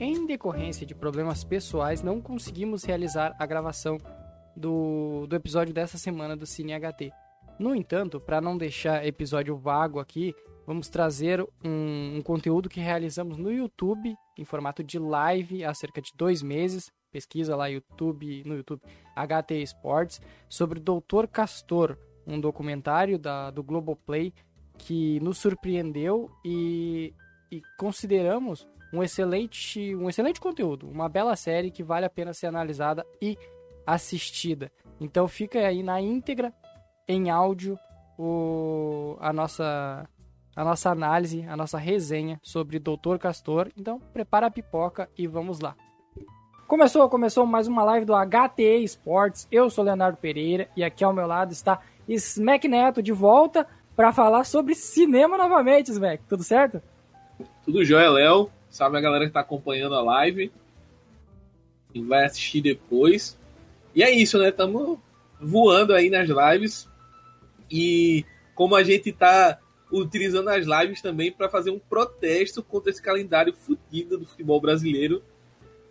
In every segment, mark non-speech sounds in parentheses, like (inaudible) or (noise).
em decorrência de problemas pessoais, não conseguimos realizar a gravação do, do episódio dessa semana do Cine HT. No entanto, para não deixar episódio vago aqui, vamos trazer um, um, conteúdo que realizamos no YouTube, em formato de live, há cerca de dois meses. Pesquisa lá YouTube, no YouTube HT Sports, sobre Doutor Castor, um documentário da, do Globoplay que nos surpreendeu e, e consideramos um excelente, um excelente conteúdo, uma bela série que vale a pena ser analisada e assistida. Então fica aí na íntegra em áudio o, a nossa a nossa análise, a nossa resenha sobre Doutor Castor. Então, prepara a pipoca e vamos lá. Começou, começou mais uma live do HTE Esportes. Eu sou Leonardo Pereira e aqui ao meu lado está Smack Neto de volta para falar sobre cinema novamente, Smack. Tudo certo? Tudo jóia, Léo. Salve a galera que está acompanhando a live. E vai assistir depois. E é isso, né? Estamos voando aí nas lives. E como a gente está utilizando as lives também para fazer um protesto contra esse calendário fodido do futebol brasileiro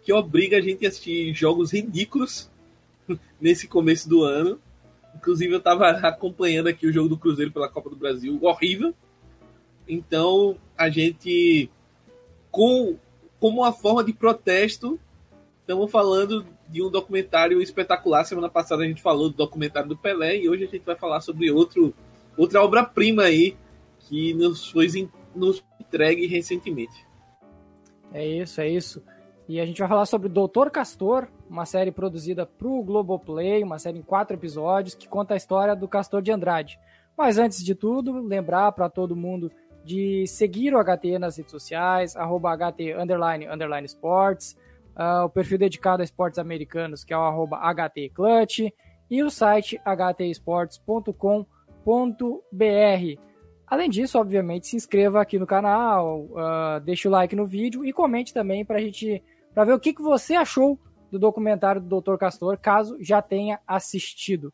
que obriga a gente a assistir jogos ridículos (laughs) nesse começo do ano. Inclusive, eu estava acompanhando aqui o jogo do Cruzeiro pela Copa do Brasil, horrível. Então, a gente, com, como uma forma de protesto, estamos falando de um documentário espetacular. Semana passada a gente falou do documentário do Pelé e hoje a gente vai falar sobre outro, outra obra-prima aí que nos foi nos entregue recentemente. É isso, é isso. E a gente vai falar sobre Doutor Castor, uma série produzida para o Globoplay, uma série em quatro episódios que conta a história do Castor de Andrade. Mas antes de tudo, lembrar para todo mundo de seguir o HT nas redes sociais, arroba HT underline, underline sports, uh, o perfil dedicado a esportes americanos, que é o arroba HT Clutch, e o site htesports.com.br. Além disso, obviamente, se inscreva aqui no canal, uh, deixe o like no vídeo e comente também para a gente para ver o que, que você achou do documentário do Dr. Castor, caso já tenha assistido.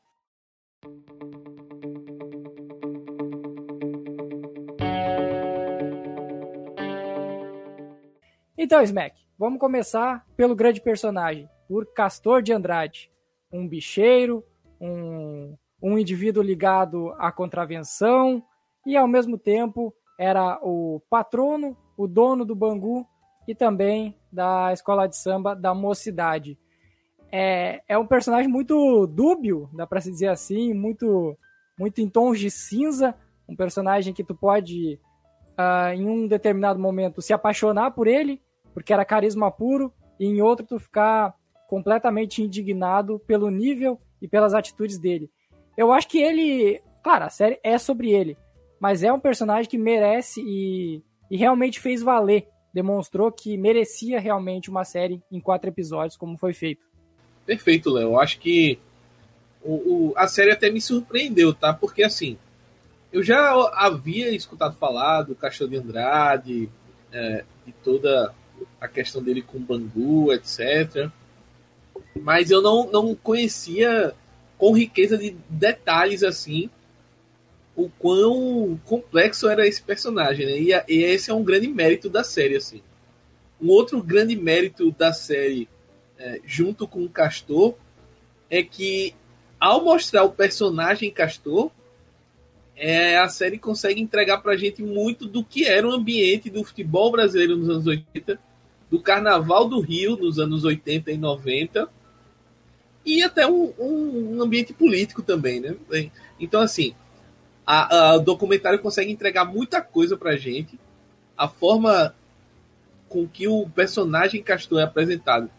Então, Smack, vamos começar pelo grande personagem, por Castor de Andrade, um bicheiro, um, um indivíduo ligado à contravenção, e ao mesmo tempo era o patrono, o dono do Bangu e também da escola de samba da mocidade. É, é um personagem muito dúbio, dá para se dizer assim, muito, muito em tons de cinza, um personagem que tu pode, uh, em um determinado momento, se apaixonar por ele, porque era carisma puro, e em outro tu ficar completamente indignado pelo nível e pelas atitudes dele. Eu acho que ele, claro, a série é sobre ele, mas é um personagem que merece e, e realmente fez valer. Demonstrou que merecia realmente uma série em quatro episódios, como foi feito. Perfeito, Léo. Acho que o, o, a série até me surpreendeu, tá? Porque assim, eu já havia escutado falar do Castelo de Andrade, é, de toda a questão dele com Bangu, etc. Mas eu não, não conhecia com riqueza de detalhes assim o quão complexo era esse personagem, né? E, e, esse é um grande mérito da série, assim. Um outro grande mérito da série, é, junto com o Castor, é que ao mostrar o personagem Castor, é, a série consegue entregar pra gente muito do que era o ambiente do futebol brasileiro nos anos 80, do Carnaval do Rio nos anos 80 e 90, e até um, um, um ambiente político também, né? Então, assim, a, a, o documentário consegue entregar muita coisa pra gente. A forma com que o personagem Castor é apresentado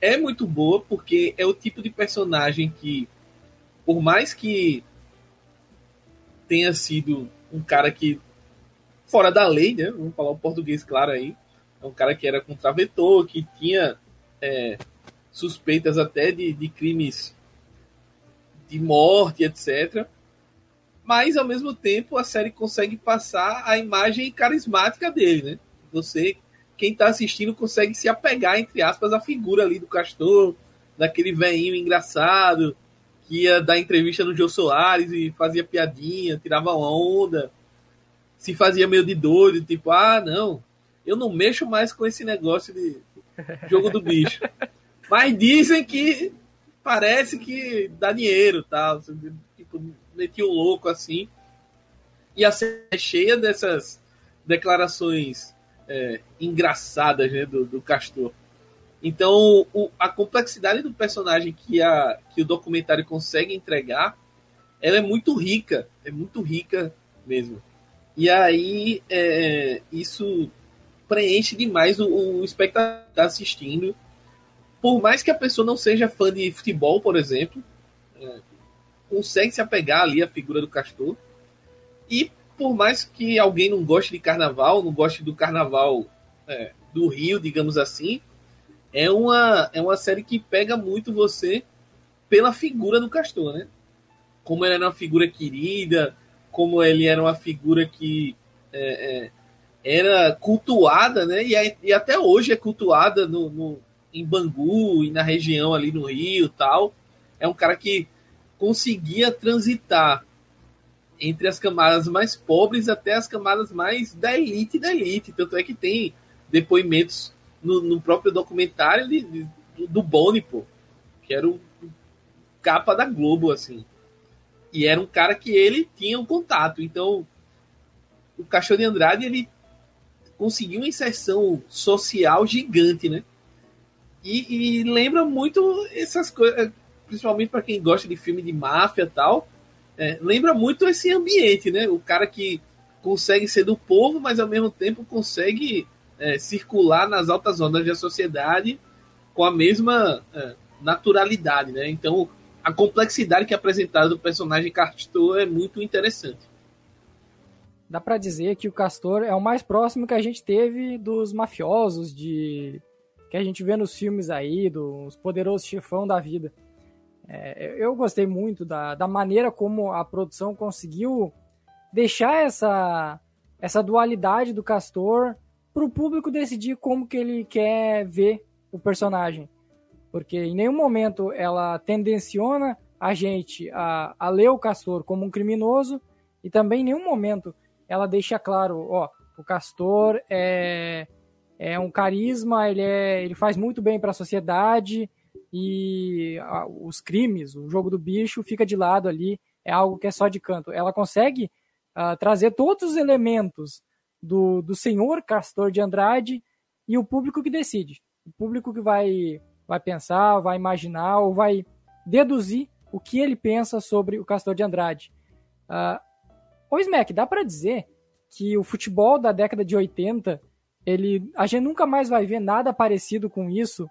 é muito boa, porque é o tipo de personagem que, por mais que tenha sido um cara que fora da lei, né? Vamos falar o português claro aí. Um cara que era contraventor, que tinha é, suspeitas até de, de crimes de morte, etc mas ao mesmo tempo a série consegue passar a imagem carismática dele, né? Você, quem está assistindo, consegue se apegar, entre aspas, à figura ali do Castor, daquele veinho engraçado, que ia dar entrevista no Jô Soares e fazia piadinha, tirava onda, se fazia meio de doido, tipo, ah, não, eu não mexo mais com esse negócio de, Jogo do bicho. Mas dizem que parece que dá dinheiro. Tá? Tipo, meti um louco assim. E a série é cheia dessas declarações é, engraçadas né, do, do Castor. Então, o, a complexidade do personagem que, a, que o documentário consegue entregar, ela é muito rica, é muito rica mesmo. E aí, é, isso preenche demais o, o espectador tá assistindo. Por mais que a pessoa não seja fã de futebol, por exemplo, é, consegue se apegar ali à figura do Castor. E por mais que alguém não goste de carnaval, não goste do carnaval é, do Rio, digamos assim, é uma, é uma série que pega muito você pela figura do Castor, né? Como ele era uma figura querida, como ele era uma figura que é, é, era cultuada, né? E, e, até hoje é cultuada no, no, em Bangu e na região ali no Rio tal. É um cara que conseguia transitar entre as camadas mais pobres até as camadas mais da elite da elite. Tanto é que tem depoimentos no, no próprio documentário de, de, do Boni, pô, que era o capa da Globo, assim. E era um cara que ele tinha um contato. Então, o Cachorro de Andrade, ele conseguiu uma inserção social gigante, né? E, e lembra muito essas coisas, principalmente para quem gosta de filme de máfia e tal é, lembra muito esse ambiente, né? O cara que consegue ser do povo, mas ao mesmo tempo consegue é, circular nas altas ondas da sociedade com a mesma é, naturalidade, né? Então, a complexidade que é apresentada do personagem Castor é muito interessante. Dá para dizer que o Castor é o mais próximo que a gente teve dos mafiosos de que a gente vê nos filmes aí, dos poderosos chefão da vida. É, eu gostei muito da, da maneira como a produção conseguiu deixar essa, essa dualidade do Castor para o público decidir como que ele quer ver o personagem. Porque em nenhum momento ela tendenciona a gente a, a ler o Castor como um criminoso e também em nenhum momento ela deixa claro, ó, o Castor é, é um carisma, ele, é, ele faz muito bem para a sociedade, e a, os crimes, o jogo do bicho fica de lado ali, é algo que é só de canto. Ela consegue uh, trazer todos os elementos do, do senhor Castor de Andrade e o público que decide. O público que vai, vai pensar, vai imaginar ou vai deduzir o que ele pensa sobre o Castor de Andrade. Uh, o Smack, dá para dizer que o futebol da década de 80, ele, a gente nunca mais vai ver nada parecido com isso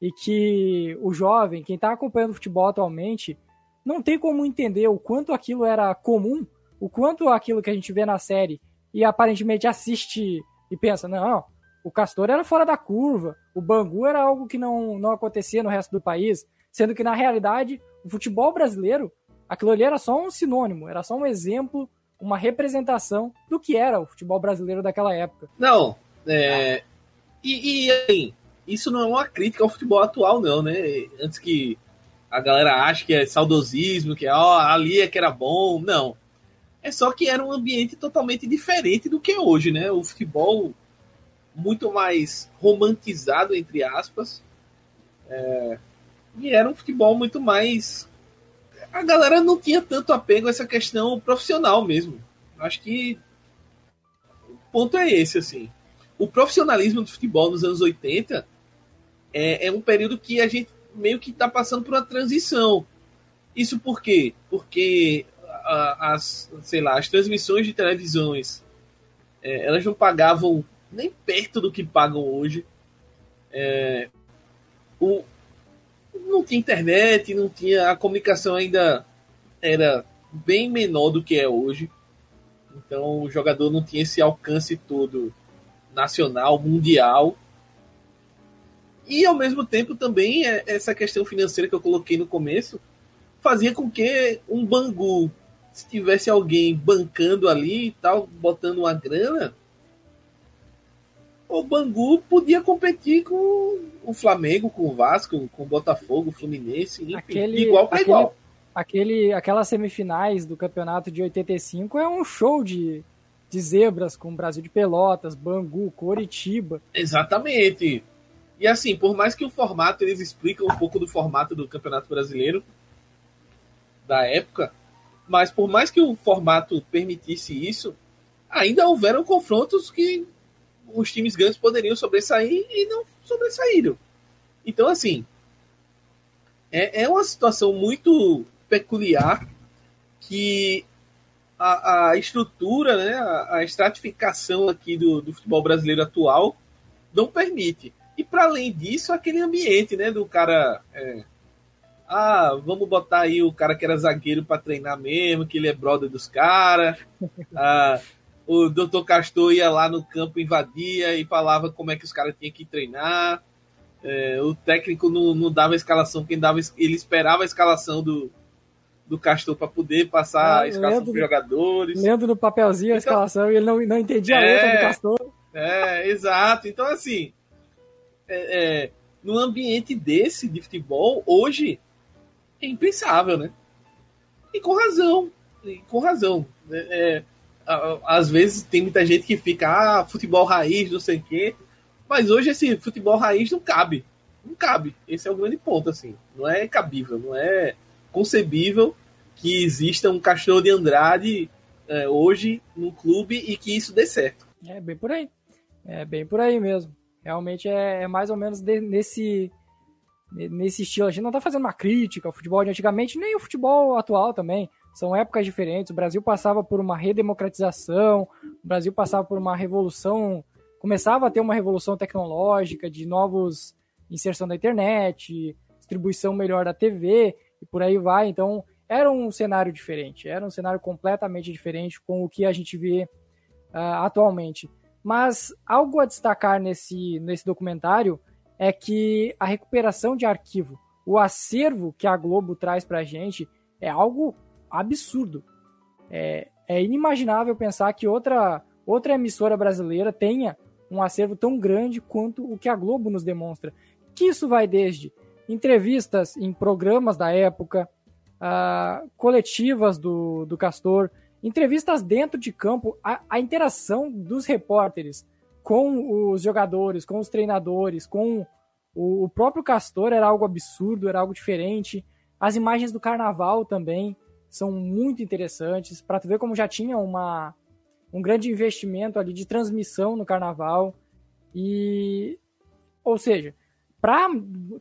e que o jovem, quem está acompanhando o futebol atualmente, não tem como entender o quanto aquilo era comum, o quanto aquilo que a gente vê na série e aparentemente assiste e pensa, não, o Castor era fora da curva, o Bangu era algo que não, não acontecia no resto do país, sendo que na realidade o futebol brasileiro, aquilo ali era só um sinônimo, era só um exemplo, uma representação do que era o futebol brasileiro daquela época. Não, é... E, e assim, isso não é uma crítica ao futebol atual, não, né? Antes que a galera ache que é saudosismo, que ó, ali é que era bom. Não. É só que era um ambiente totalmente diferente do que é hoje, né? O futebol muito mais romantizado, entre aspas. É... E era um futebol muito mais. A galera não tinha tanto apego a essa questão profissional mesmo. Acho que o ponto é esse, assim. O profissionalismo do futebol nos anos 80 é, é um período que a gente meio que está passando por uma transição. Isso por quê? Porque as, sei lá, as transmissões de televisões é, elas não pagavam nem perto do que pagam hoje. É, o, não tinha internet, não tinha a comunicação ainda era bem menor do que é hoje. Então o jogador não tinha esse alcance todo nacional, mundial. E ao mesmo tempo também é, essa questão financeira que eu coloquei no começo fazia com que um Bangu, se tivesse alguém bancando ali e tal, botando uma grana, o Bangu podia competir com o Flamengo, com o Vasco, com o Botafogo, o Fluminense, enfim, aquele, igual para igual. Aquele, aquelas semifinais do campeonato de 85 é um show de, de zebras com o Brasil de Pelotas, Bangu, Coritiba. Exatamente. E assim, por mais que o formato, eles explicam um pouco do formato do Campeonato Brasileiro da época, mas por mais que o formato permitisse isso, ainda houveram confrontos que os times grandes poderiam sobressair e não sobressaíram. Então, assim, é, é uma situação muito peculiar que a, a estrutura, né, a, a, estratificação aqui do, do futebol brasileiro atual não permite. E para além disso, aquele ambiente, né, do cara. É, ah, vamos botar aí o cara que era zagueiro para treinar mesmo, que ele é brother dos caras. (laughs) Ah, o doutor Castor ia lá no campo, invadia e falava como é que os caras tinham que treinar. É, o técnico não, não dava a escalação, quem dava ele esperava a escalação do, do Castor para poder passar ah, a escalação para jogadores. Lendo no papelzinho a então, escalação e ele não, não entendia é, a letra do Castor. É, exato. Então, assim, é, é, num ambiente desse de futebol, hoje é impensável, né? E com razão. E com razão. É, é às vezes tem muita gente que fica, ah, futebol raiz, não sei o quê. Mas hoje esse futebol raiz não cabe. Não cabe. Esse é o grande ponto, assim. Não é cabível, não é concebível que exista um cachorro de Andrade é, hoje no clube e que isso dê certo. É bem por aí. É bem por aí mesmo. Realmente é, é mais ou menos de, nesse, nesse estilo. A gente não está fazendo uma crítica ao futebol de antigamente, nem o futebol atual também. São épocas diferentes. O Brasil passava por uma redemocratização, o Brasil passava por uma revolução, começava a ter uma revolução tecnológica de novos inserção da internet, distribuição melhor da TV e por aí vai. Então, era um cenário diferente, era um cenário completamente diferente com o que a gente vê uh, atualmente. Mas algo a destacar nesse, nesse documentário é que a recuperação de arquivo, o acervo que a Globo traz para a gente é algo absurdo. É, é inimaginável pensar que outra, outra emissora brasileira tenha um acervo tão grande quanto o que a Globo nos demonstra. Que isso vai desde entrevistas em programas da época, uh, coletivas do, do Castor, entrevistas dentro de campo, a, a interação dos repórteres com os jogadores, com os treinadores, com o, o próprio Castor era algo absurdo, era algo diferente. As imagens do carnaval também são muito interessantes, para tu ver como já tinha uma, um grande investimento ali de transmissão no carnaval. E, ou seja, para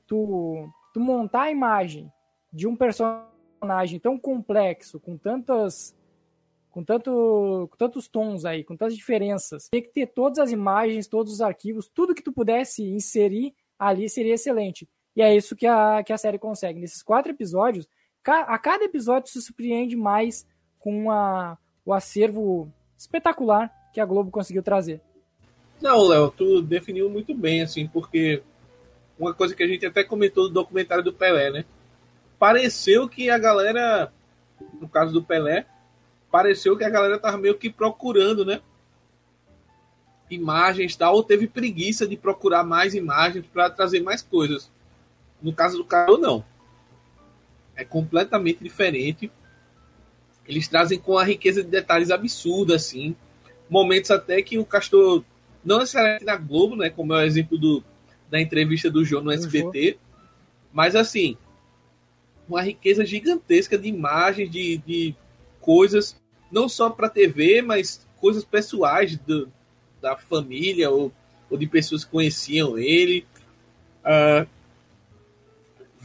tu, tu montar a imagem de um personagem tão complexo, com tantas com, tanto, com tantos tons aí, com tantas diferenças. Tem que ter todas as imagens, todos os arquivos, tudo que tu pudesse inserir ali seria excelente. E é isso que a, que a série consegue. Nesses quatro episódios, a cada episódio se surpreende mais com a, o acervo espetacular que a Globo conseguiu trazer. Não, Léo, tu definiu muito bem, assim, porque uma coisa que a gente até comentou do documentário do Pelé, né? Pareceu que a galera, no caso do Pelé, pareceu que a galera tava meio que procurando, né? Imagens tal, ou teve preguiça de procurar mais imagens para trazer mais coisas. No caso do Carol, não. É completamente diferente. Eles trazem com a riqueza de detalhes absurda, assim. Momentos até que o Castor, não necessariamente na Globo, né? Como é o exemplo do, da entrevista do João no SBT, mas assim, uma riqueza gigantesca de imagens, de, de coisas não só para TV, mas coisas pessoais do, da família ou, ou, de pessoas que conheciam ele. Uh,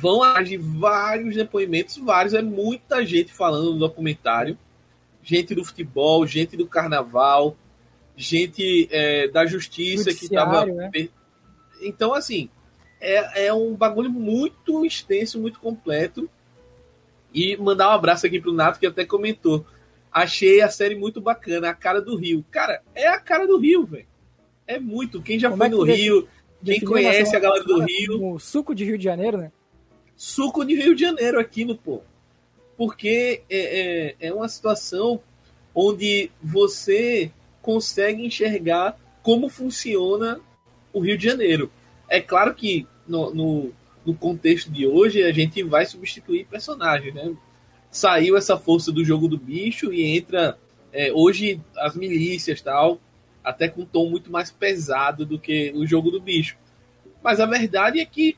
vão agir vários depoimentos, vários, é muita gente falando no documentário. Gente do futebol, gente do carnaval, gente é, da justiça que estava. Né? Então, assim, é, é um bagulho muito extenso, muito completo. E mandar um abraço aqui pro Nato, que até comentou. Achei a série muito bacana, a cara do Rio. Cara, é a cara do Rio, velho. É muito. Quem já Como foi é no Rio, quem conhece a galera do Rio. O suco de Rio de Janeiro, né? Suco de Rio de Janeiro aqui no pô. Porque é, é, é uma situação onde você consegue enxergar como funciona o Rio de Janeiro. É claro que no, no, no contexto de hoje a gente vai substituir personagens, né? saiu essa força do jogo do bicho e entra é, hoje as milícias tal, até com um tom muito mais pesado do que o jogo do bicho. Mas a verdade é que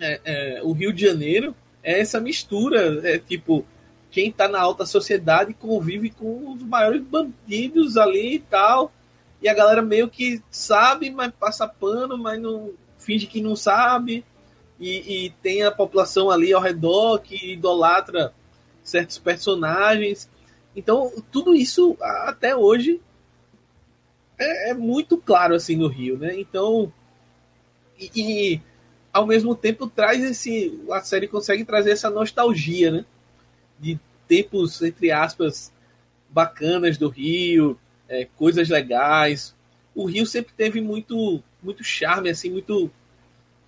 é, é, o Rio de Janeiro é essa mistura, é tipo, quem tá na alta sociedade convive com os maiores bandidos ali e tal, e a galera meio que sabe, mas passa pano, mas não finge que não sabe, e, e tem a população ali ao redor que idolatra certos personagens. Então, tudo isso até hoje é, é muito claro assim no Rio, né? Então, e, e, ao mesmo tempo traz esse. A série consegue trazer essa nostalgia, né? De tempos, entre aspas, bacanas do Rio, é, coisas legais. O Rio sempre teve muito, muito charme, assim, muito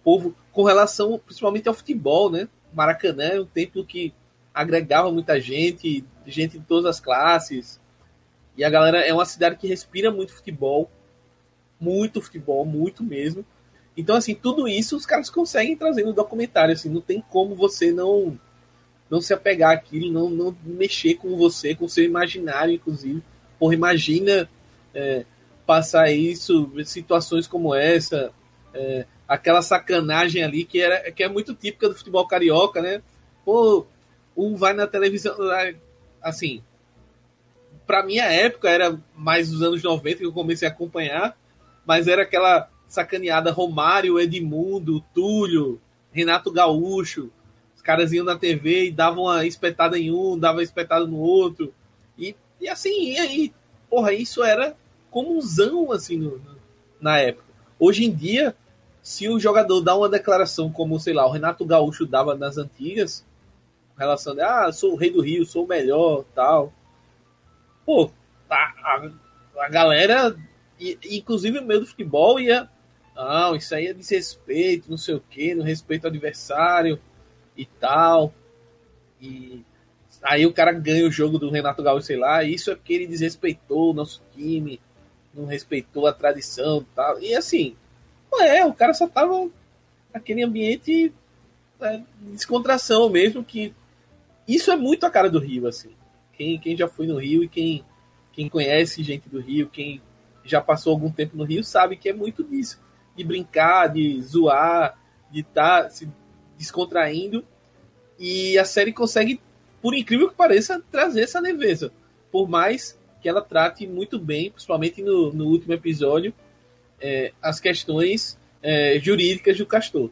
povo com relação principalmente ao futebol, né? Maracanã é um templo que agregava muita gente, gente de todas as classes. E a galera é uma cidade que respira muito futebol, muito futebol, muito mesmo. Então, assim, tudo isso os caras conseguem trazer no documentário, assim, não tem como você não não se apegar àquilo, não, não mexer com você, com seu imaginário, inclusive. Porra, imagina é, passar isso, situações como essa, é, aquela sacanagem ali que, era, que é muito típica do futebol carioca, né? Pô, um vai na televisão, assim, pra minha época era mais dos anos 90 que eu comecei a acompanhar, mas era aquela sacaneada Romário, Edmundo, Túlio, Renato Gaúcho. Os caras iam na TV e davam uma espetada em um, davam uma espetada no outro. E, e assim, e aí, porra, isso era comunzão, assim, no, no, na época. Hoje em dia, se o jogador dá uma declaração como, sei lá, o Renato Gaúcho dava nas antigas, relação de, ah, sou o rei do Rio, sou o melhor, tal. Pô, a, a, a galera, inclusive o meio do futebol, ia não, isso aí é desrespeito, não sei o que, no respeito ao adversário e tal. E aí o cara ganha o jogo do Renato Gaúcho, sei lá, isso é porque ele desrespeitou o nosso time, não respeitou a tradição e tal. E assim, não é, o cara só tava naquele ambiente é, de descontração mesmo, que isso é muito a cara do Rio, assim. Quem, quem já foi no Rio e quem, quem conhece gente do Rio, quem já passou algum tempo no Rio, sabe que é muito disso de brincar, de zoar, de estar tá se descontraindo. E a série consegue, por incrível que pareça, trazer essa leveza. Por mais que ela trate muito bem, principalmente no, no último episódio, é, as questões é, jurídicas do Castor.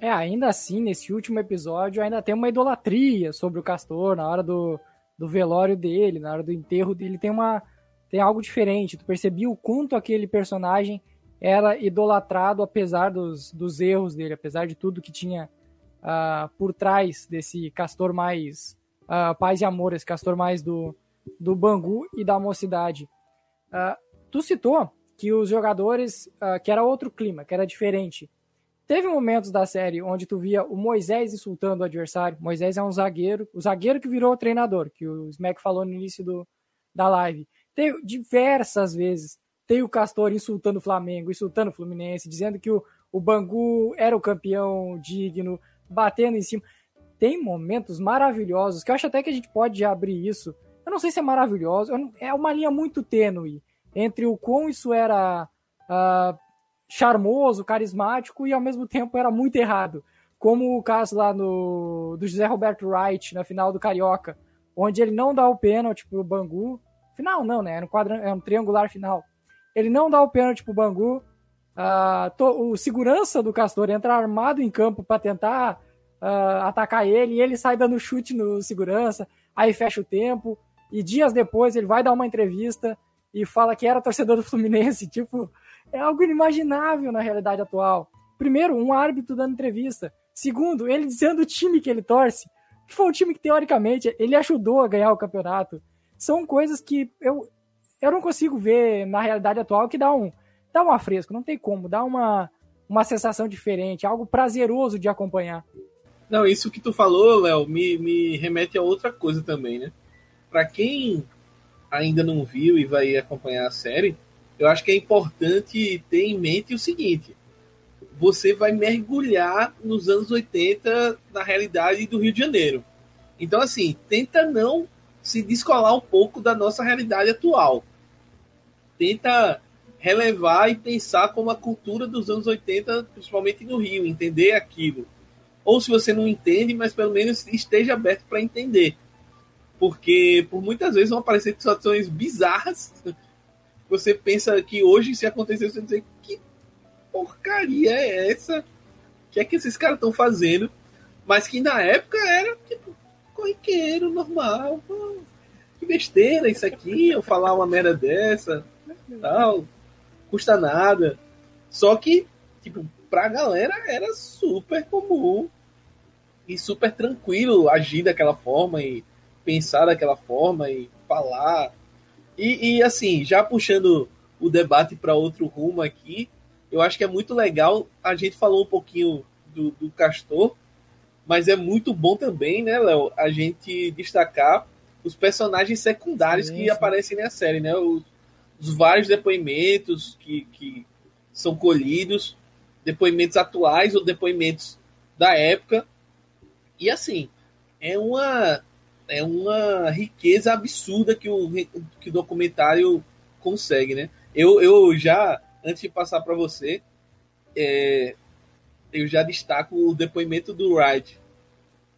É, ainda assim, nesse último episódio, ainda tem uma idolatria sobre o Castor na hora do, do velório dele, na hora do enterro dele, tem uma tem algo diferente. Tu percebia o quanto aquele personagem era idolatrado apesar dos, dos erros dele, apesar de tudo que tinha uh, por trás desse castor mais uh, paz e amor, esse castor mais do, do Bangu e da mocidade. Uh, tu citou que os jogadores, que era outro clima, que era diferente. Teve momentos da série onde tu via o Moisés insultando o adversário. Moisés é um zagueiro, o zagueiro que virou treinador, que o Smack falou no início do, da live. Teve diversas vezes tem o Castor insultando o Flamengo, insultando o Fluminense, dizendo que o, o Bangu era o campeão digno, batendo em cima. Tem momentos maravilhosos, que eu acho até que a gente pode abrir isso. Eu não sei se é maravilhoso, é uma linha muito tênue entre o quão isso era uh, charmoso, carismático e ao mesmo tempo era muito errado. Como o caso lá no, do José Roberto Wright na final do Carioca, onde ele não dá o pênalti pro Bangu. Final não, né? É um, quadra, é um triangular final ele não dá o pênalti pro Bangu. Uh, to, o segurança do Castor entra armado em campo para tentar uh, atacar ele e ele sai dando chute no segurança, aí fecha o tempo. E dias depois ele vai dar uma entrevista e fala que era torcedor do Fluminense. (laughs) Tipo, é algo inimaginável na realidade atual. Primeiro, um árbitro dando entrevista. Segundo, ele dizendo o time que ele torce, que foi um time que teoricamente ele ajudou a ganhar o campeonato. São coisas que eu, eu não consigo ver na realidade atual que dá um dá um afresco, não tem como, dá uma, uma sensação diferente, algo prazeroso de acompanhar. Não, isso que tu falou, Léo, me, me remete a outra coisa também, né? Para quem ainda não viu e vai acompanhar a série, eu acho que é importante ter em mente o seguinte: você vai mergulhar nos anos 80 na realidade do Rio de Janeiro. Então, assim, tenta não se descolar um pouco da nossa realidade atual. Tenta relevar e pensar como a cultura dos anos 80, principalmente no Rio, entender aquilo. Ou se você não entende, mas pelo menos esteja aberto para entender. Porque por muitas vezes vão aparecer situações bizarras. (laughs) Você pensa que hoje, se acontecer, você dizer que porcaria é essa? O que é que esses caras estão fazendo? Mas que na época era tipo corriqueiro, normal. que besteira isso aqui, eu falar uma merda dessa, tal, custa nada. Só que, tipo, pra galera era super comum e super tranquilo agir daquela forma e pensar daquela forma e falar. E, e assim, já puxando o debate para outro rumo aqui, eu acho que é muito legal. A gente falou um pouquinho do, do Castor, mas é muito bom também, né, Léo, a gente destacar os personagens secundários que aparecem na série, né? Os, os, vários depoimentos que, que são colhidos, depoimentos atuais ou depoimentos da época. E assim, é uma é uma riqueza absurda que o, que o documentário consegue, né? Eu, eu já, antes de passar para você, é, eu já destaco o depoimento do Wright.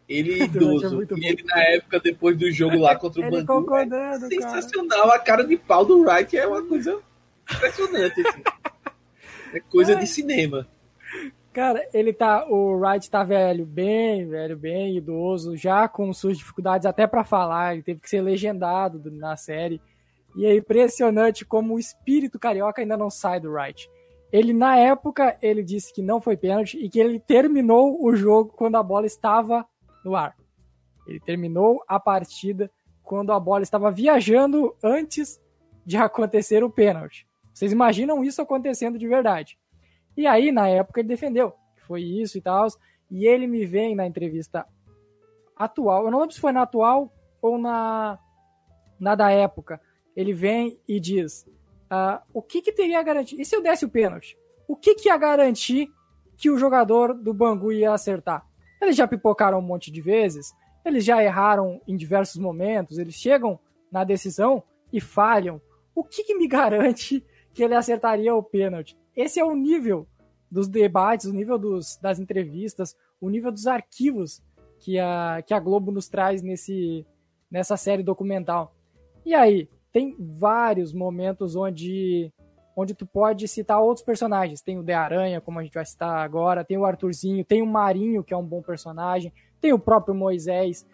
Ele (laughs) idoso. É e ele, na época, depois do jogo lá contra o Bangu, é sensacional. Cara. A cara de pau do Wright é uma coisa impressionante. Assim. É coisa de cinema. Cara, ele tá. O Wright tá velho, bem velho, bem idoso, já com suas dificuldades até para falar. Ele teve que ser legendado na série. E é impressionante como o espírito carioca ainda não sai do Wright. Ele, na época, ele disse que não foi pênalti e que ele terminou o jogo quando a bola estava no ar. Ele terminou a partida quando a bola estava viajando antes de acontecer o pênalti. Vocês imaginam isso acontecendo de verdade? E aí, na época, ele defendeu que foi isso e tal. E ele me vem na entrevista atual, eu não lembro se foi na atual ou na, na da época. Ele vem e diz: uh, o que, que teria garantido? E se eu desse o pênalti? O que, que ia garantir que o jogador do Bangu ia acertar? Eles já pipocaram um monte de vezes, eles já erraram em diversos momentos, eles chegam na decisão e falham. O que, que me garante que ele acertaria o pênalti? Esse é o nível dos debates, o nível dos, das entrevistas, o nível dos arquivos que a, que a Globo nos traz nesse, nessa série documental. E aí, tem vários momentos onde onde tu pode citar outros personagens. Tem o De Aranha, como a gente vai citar agora, tem o Arthurzinho, tem o Marinho, que é um bom personagem, tem o próprio Moisés.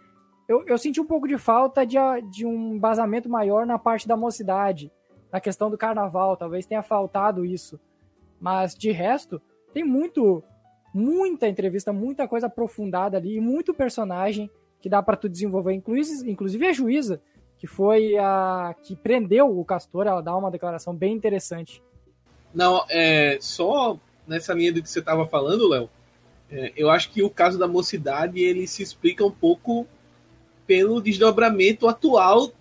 Eu, eu senti um pouco de falta de, de um embasamento maior na parte da mocidade, na questão do carnaval, talvez tenha faltado isso. Mas de resto, tem muito, muita entrevista, muita coisa aprofundada ali, muito personagem que dá para tu desenvolver, inclusive, inclusive a juíza que foi a que prendeu o Castor, ela dá uma declaração bem interessante. Não, é só nessa linha do que você estava falando, Léo. É, eu acho que o caso da mocidade ele se explica um pouco pelo desdobramento atual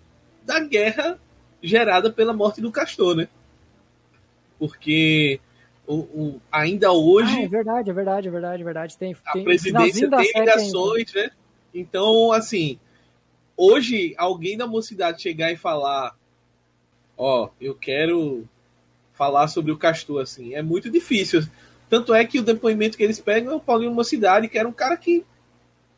da guerra gerada pela morte do Castor, né? Porque o, o ainda hoje. Ah, é verdade, é verdade, é verdade, é verdade. Tem, a presidência tem ligações, né? Então, assim, hoje alguém da mocidade chegar e falar, ó, oh, eu quero falar sobre o Castor, assim, é muito difícil. Tanto é que o depoimento que eles pegam é o Paulinho Mocidade, que era um cara que,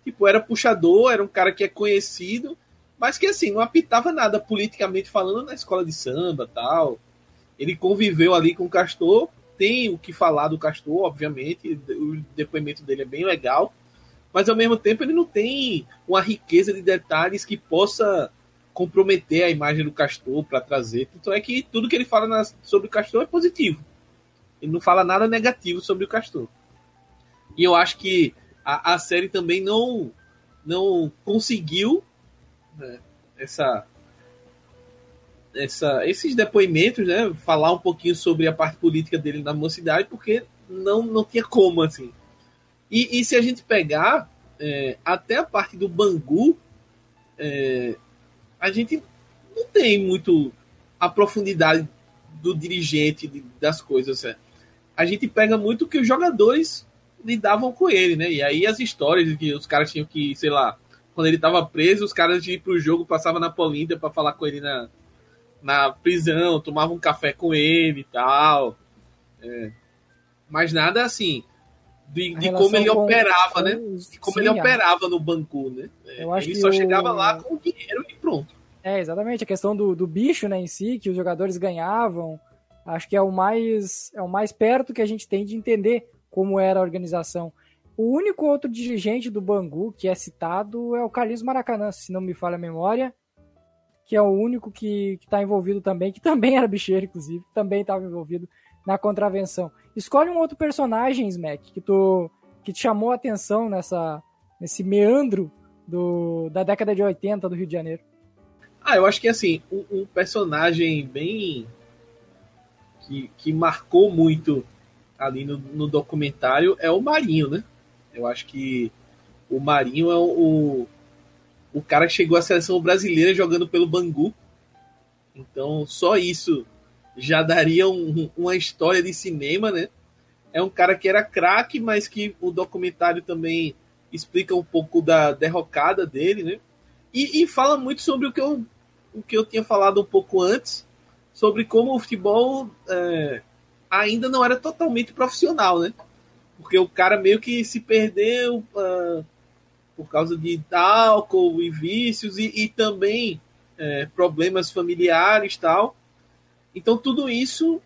tipo, era puxador, era um cara que é conhecido, mas que, assim, não apitava nada politicamente falando na escola de samba tal. Ele conviveu ali com o Castor, tem o que falar do Castor, obviamente, o depoimento dele é bem legal, mas ao mesmo tempo ele não tem uma riqueza de detalhes que possa comprometer a imagem do Castor para trazer. Então é que tudo que ele fala na, sobre o Castor é positivo. Ele não fala nada negativo sobre o Castor. E eu acho que a, a série também não, não conseguiu né, essa, essa, esses depoimentos, né, falar um pouquinho sobre a parte política dele na mocidade, porque não, não tinha como, assim. E, e se a gente pegar é, até a parte do Bangu, é, a gente não tem muito a profundidade do dirigente de, das coisas. A gente pega muito que os jogadores lidavam com ele, né? E aí as histórias de que os caras tinham que, sei lá, quando ele estava preso, os caras de ir pro jogo passavam na Polinda para falar com ele na, na prisão, tomava um café com ele e tal. É, mas nada assim de, de como ele operava, né? De como Sim, ele operava no Bangu, né? Eu acho ele só o... chegava lá com o dinheiro e pronto. É, exatamente. A questão do, do bicho, né, em si, que os jogadores ganhavam, acho que é o mais é o mais perto que a gente tem de entender como era a organização. O único outro dirigente do Bangu que é citado é o Carlinhos Maracanã, se não me falha a memória, que é o único que está envolvido também, que também era bicheiro, inclusive, também estava envolvido na contravenção. Escolhe um outro personagem, Smack, que tu que te chamou a atenção nessa nesse meandro do, da década de 80 do Rio de Janeiro. Ah, eu acho que assim, um, um personagem bem que, que marcou muito ali no, no, documentário é o Marinho, né? Eu acho que o Marinho é o, o, o cara que chegou à seleção brasileira jogando pelo Bangu. Então, só isso já daria um, uma história de cinema, né? É um cara que era craque, mas que o documentário também explica um pouco da derrocada dele, né? E, e, fala muito sobre o que, eu, o que eu tinha falado um pouco antes, sobre como o futebol é, ainda não era totalmente profissional, né? Porque o cara meio que se perdeu uh, por causa de álcool e vícios e, e também é, problemas familiares tal. Então tudo isso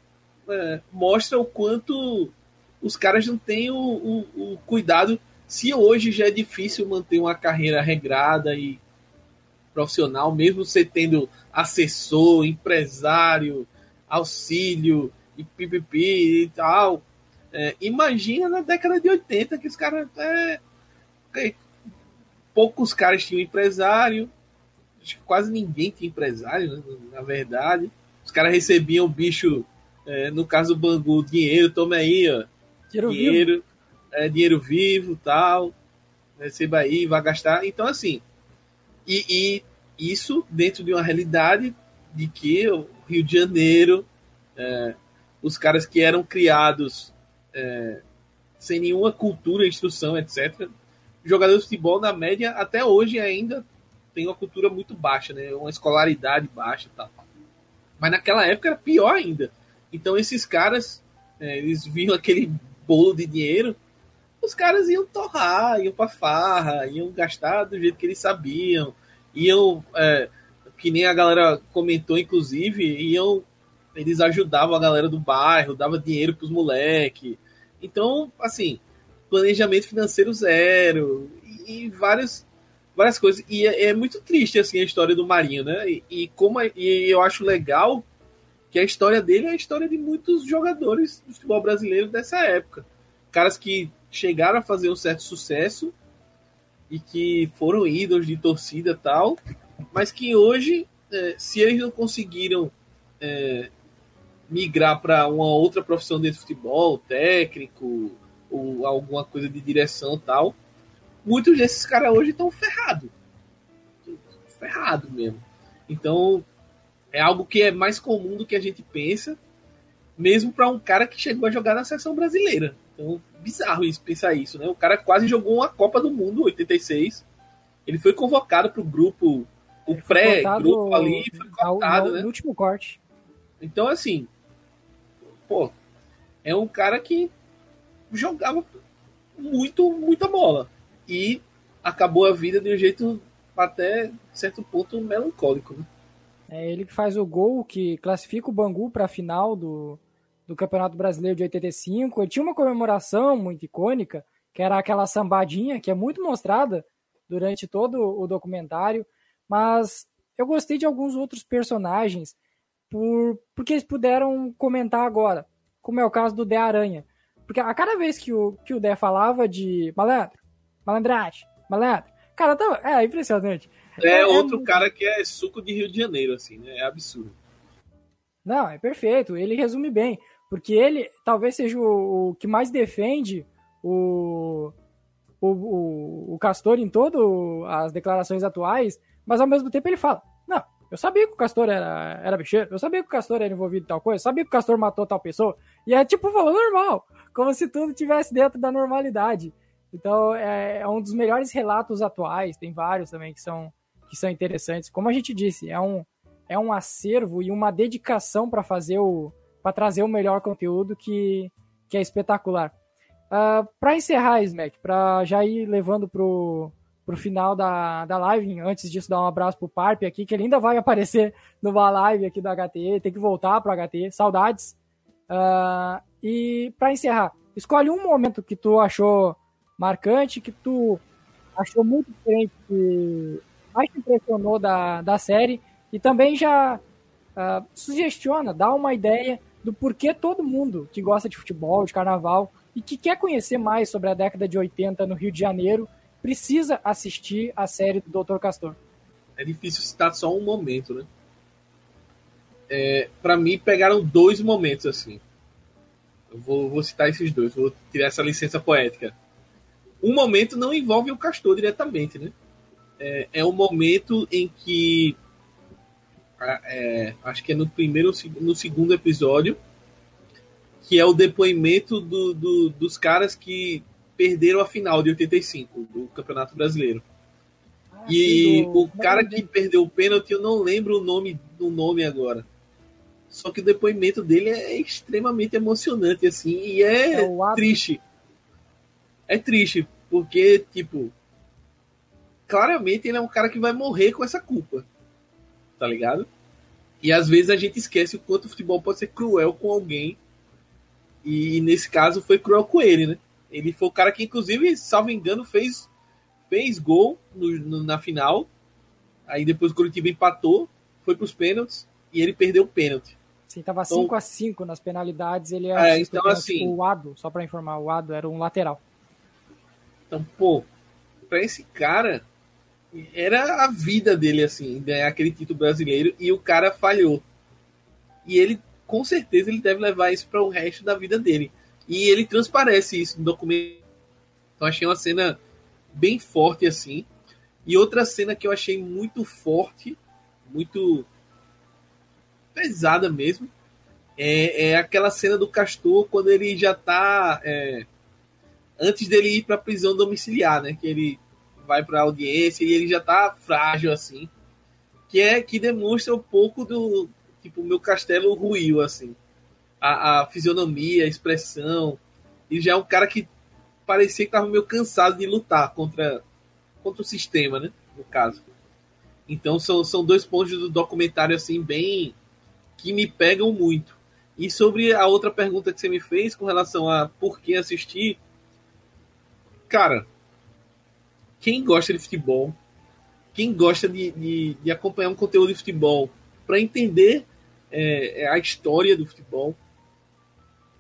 é, mostra o quanto os caras não têm o, o, o, cuidado. Se hoje já é difícil manter uma carreira regrada e profissional, mesmo você tendo assessor, empresário, auxílio e pipipi e tal. É, imagina na década de 80 que os caras. É, poucos caras tinham empresário, acho que quase ninguém tinha empresário, né, na verdade. Os caras recebiam bicho, é, no caso do Bangu, dinheiro, toma aí, ó. Dinheiro, dinheiro vivo. É, dinheiro vivo tal. Receba aí, vai gastar. Então, assim, e, e, isso dentro de uma realidade de que o Rio de Janeiro, é, os caras que eram criados é, sem nenhuma cultura, instrução, etc., jogadores de futebol, na média, até hoje ainda tem uma cultura muito baixa, né? Uma escolaridade baixa e tal. Mas naquela época era pior ainda. Então esses caras, é, eles viam aquele bolo de dinheiro, os caras iam torrar, iam pra farra, iam gastar do jeito que eles sabiam, iam, é, que nem a galera comentou, inclusive, iam, eles ajudavam a galera do bairro, dava dinheiro pros moleques. Então, assim, planejamento financeiro zero e vários várias coisas. E é, é, muito triste assim a história do Marinho, né? E, e como é, e eu acho legal que a história dele é a história de muitos jogadores do futebol brasileiro dessa época. Caras que chegaram a fazer um certo sucesso e que foram ídolos de torcida tal, mas que hoje, é, se eles não conseguiram é, migrar para uma outra profissão dentro futebol, técnico ou alguma coisa de direção tal, muitos desses caras hoje estão ferrados. Ferrado mesmo. Então, é algo que é mais comum do que a gente pensa, mesmo para um cara que chegou a jogar na seleção brasileira. Então, bizarro isso, pensar isso, né? O cara quase jogou uma Copa do Mundo 86. Ele foi convocado para o grupo, o pré-grupo ali, foi cortado, né? No último corte. Então, assim, pô, é um cara que jogava muito, muita bola e acabou a vida de um jeito até certo ponto melancólico. Né? É ele que faz o gol que classifica o Bangu para a final do, do Campeonato Brasileiro de 85. Ele tinha uma comemoração muito icônica, que era aquela sambadinha, que é muito mostrada durante todo o documentário, mas eu gostei de alguns outros personagens por, porque eles puderam comentar agora, como é o caso do Dé Aranha. Porque a cada vez que o, que o Dé falava de malandro, malandragem, malandro. Cara, tá, é impressionante. É, é, é outro é... cara que é suco de Rio de Janeiro, assim, né? É absurdo. Não, é perfeito. Ele resume bem. Porque ele talvez seja o, o que mais defende o, o, o, o Castor em todas as declarações atuais, mas ao mesmo tempo ele fala: Não, eu sabia que o Castor era, era bicheiro, eu sabia que o Castor era envolvido em tal coisa, eu sabia que o Castor matou tal pessoa. E é tipo, falou normal, como se tudo tivesse dentro da normalidade. Então é, é, um dos melhores relatos atuais, tem vários também que são, que são interessantes. Como a gente disse, é um, é um acervo e uma dedicação para fazer o para trazer o melhor conteúdo que, que é espetacular. Uh, ah, para encerrar, Smack, para já ir levando pro, pro final da, da live, antes disso dar um abraço pro Parp aqui, que ele ainda vai (laughs) aparecer numa live aqui do HT, tem que voltar pro HT, saudades. Uh, e para encerrar, escolhe um momento que tu achou marcante, que tu achou muito diferente, que mais te impressionou da, da série, e também já uh, sugestiona, dá uma ideia do porquê todo mundo que gosta de futebol, de carnaval, e que quer conhecer mais sobre a década de 80 no Rio de Janeiro, precisa assistir a série do Dr. Castor. É difícil citar só um momento, né? É, para mim, pegaram dois momentos assim. Eu vou, vou, citar esses dois, vou tirar essa licença poética. Um momento não envolve o Castor diretamente, né? É, é um momento em que. É, acho que é no primeiro no segundo episódio, que é o depoimento do, do, dos caras que perderam a final de 85 do Campeonato Brasileiro. Ah, e do... o cara que perdeu o pênalti, eu não lembro o nome do nome agora. Só que o depoimento dele é extremamente emocionante, assim, e é, é triste. É triste, porque, tipo, claramente ele é um cara que vai morrer com essa culpa. Tá ligado? E às vezes a gente esquece o quanto o futebol pode ser cruel com alguém. E nesse caso foi cruel com ele, né? Ele foi o cara que, inclusive, salvo engano, fez, fez gol no, no, na final. Aí depois o Curitiba empatou, foi para os pênaltis e ele perdeu o pênalti. Sim, tava 5 então, a 5 nas penalidades, ele era é, então, assim, o Ado, só para informar, o Ado era um lateral. Então, pô, para esse cara era a vida dele assim, ganhar aquele título brasileiro e o cara falhou. E ele com certeza ele deve levar isso para o resto da vida dele. E ele transparece isso no documento. Então achei uma cena bem forte assim. E outra cena que eu achei muito forte, muito pesada mesmo. É, é aquela cena do Castor quando ele já tá. É, antes dele ir para prisão domiciliar, né? Que ele vai para audiência e ele já tá frágil assim. Que é que demonstra um pouco do. Tipo, meu castelo ruiu, assim. A, a fisionomia, a expressão. E já é um cara que parecia que tava meio cansado de lutar contra, contra o sistema, né? No caso. Então são, são dois pontos do documentário assim bem que me pegam muito. E sobre a outra pergunta que você me fez com relação a por que assistir, cara, quem gosta de futebol, quem gosta de, de, de acompanhar um conteúdo de futebol para entender é, é, a história do futebol,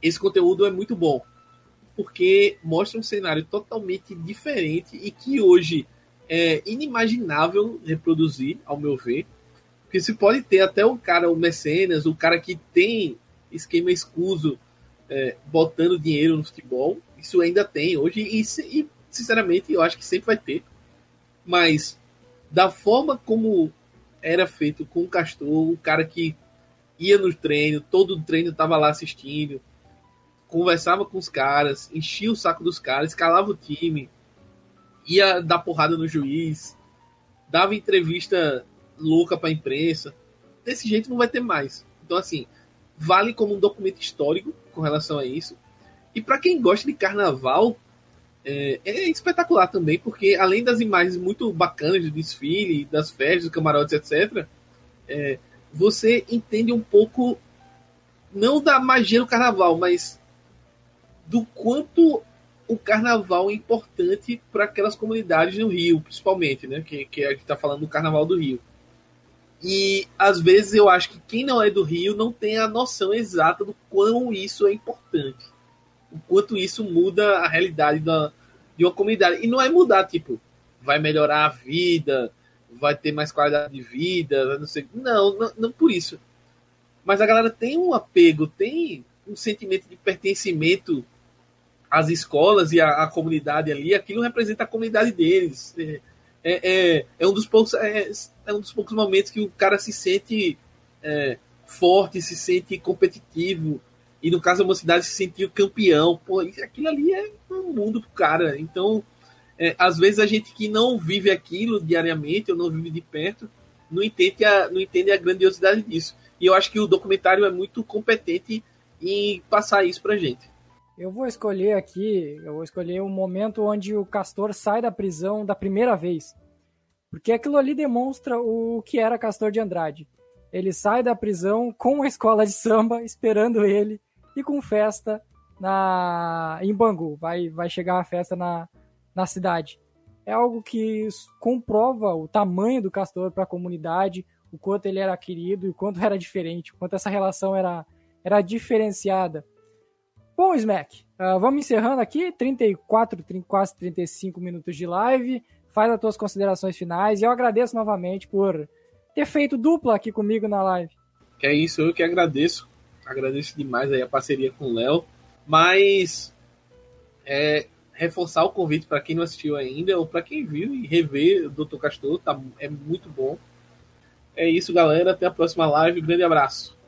esse conteúdo é muito bom. Porque mostra um cenário totalmente diferente e que hoje é inimaginável reproduzir, ao meu ver. Porque se pode ter até o cara, o mecenas, o cara que tem esquema escuso é, botando dinheiro no futebol. Isso ainda tem hoje e, e, sinceramente, eu acho que sempre vai ter. Mas da forma como era feito com o Castor, o cara que ia no treino, todo o treino tava lá assistindo, conversava com os caras, enchia o saco dos caras, escalava o time, ia dar porrada no juiz, dava entrevista louca para a imprensa. Desse jeito não vai ter mais. Então, assim, vale como um documento histórico com relação a isso. E para quem gosta de carnaval, é, é, espetacular também, porque além das imagens muito bacanas do desfile, das festas, dos camarotes, etc., é, você entende um pouco, não da magia do carnaval, mas do quanto o carnaval é importante para aquelas comunidades no Rio, principalmente, né? Que, que a gente está falando do carnaval do Rio. E às vezes eu acho que quem não é do Rio não tem a noção exata do quão isso é importante. O quanto isso muda a realidade da, de uma comunidade. E não é mudar, tipo, vai melhorar a vida, vai ter mais qualidade de vida, não sei. Não, não, não por isso. Mas a galera tem um apego, tem um sentimento de pertencimento às escolas e à, à comunidade ali. Aquilo representa a comunidade deles. É, é, é, é um dos poucos é, é, um dos poucos momentos que o cara se sente é, forte, se sente competitivo e no caso da mocidade se sentiu campeão. Pô, aquilo ali é um mundo pro cara. Então, é, às vezes a gente que não vive aquilo diariamente ou não vive de perto não entende a, não entende a grandiosidade disso. E eu acho que o documentário é muito competente em passar isso pra gente. Eu vou escolher aqui, eu vou escolher o um momento onde o Castor sai da prisão da primeira vez. Porque aquilo ali demonstra o que era Castor de Andrade. Ele sai da prisão com a escola de samba esperando ele e com festa na em Bangu. Vai, vai chegar a festa na, na cidade. É algo que comprova o tamanho do Castor para a comunidade, o quanto ele era querido e o quanto (laughs) era diferente, o quanto essa relação era, era diferenciada. Bom, Smack, uh, vamos encerrando aqui, 34, quase 35 minutos de live. Faz as tuas considerações finais e eu agradeço novamente por ter feito dupla aqui comigo na live. É isso, eu que agradeço. Agradeço demais aí a parceria com o Léo. Mas é, reforçar o convite para quem não assistiu ainda, ou para quem viu e rever o Dr. Castor, tá, é muito bom. É isso, galera. Até a próxima live. Grande abraço.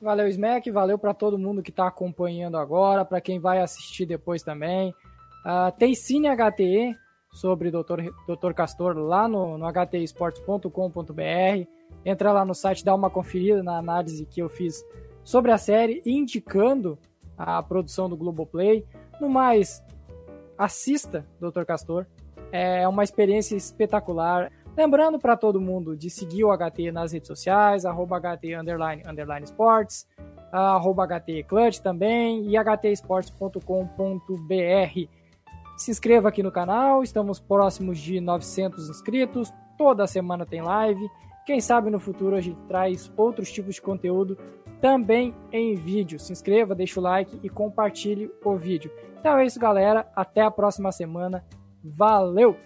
Valeu, Smack. Valeu para todo mundo que está acompanhando agora, para quem vai assistir depois também. Uh, tem Cine HTE sobre Dr. Dr. Castor lá no, no htesports.com.br. Entra lá no site, dá uma conferida na análise que eu fiz sobre a série, indicando a produção do Globoplay. No mais, assista Dr. Castor. É uma experiência espetacular. Lembrando para todo mundo de seguir o HT nas redes sociais, arroba HT underline, underline sports, arroba HT Clutch também e htesports.com.br. Se inscreva aqui no canal, estamos próximos de 900 inscritos, toda semana tem live. Quem sabe no futuro a gente traz outros tipos de conteúdo também em vídeo. Se inscreva, deixa o like e compartilhe o vídeo. Então é isso, galera. Até a próxima semana. Valeu!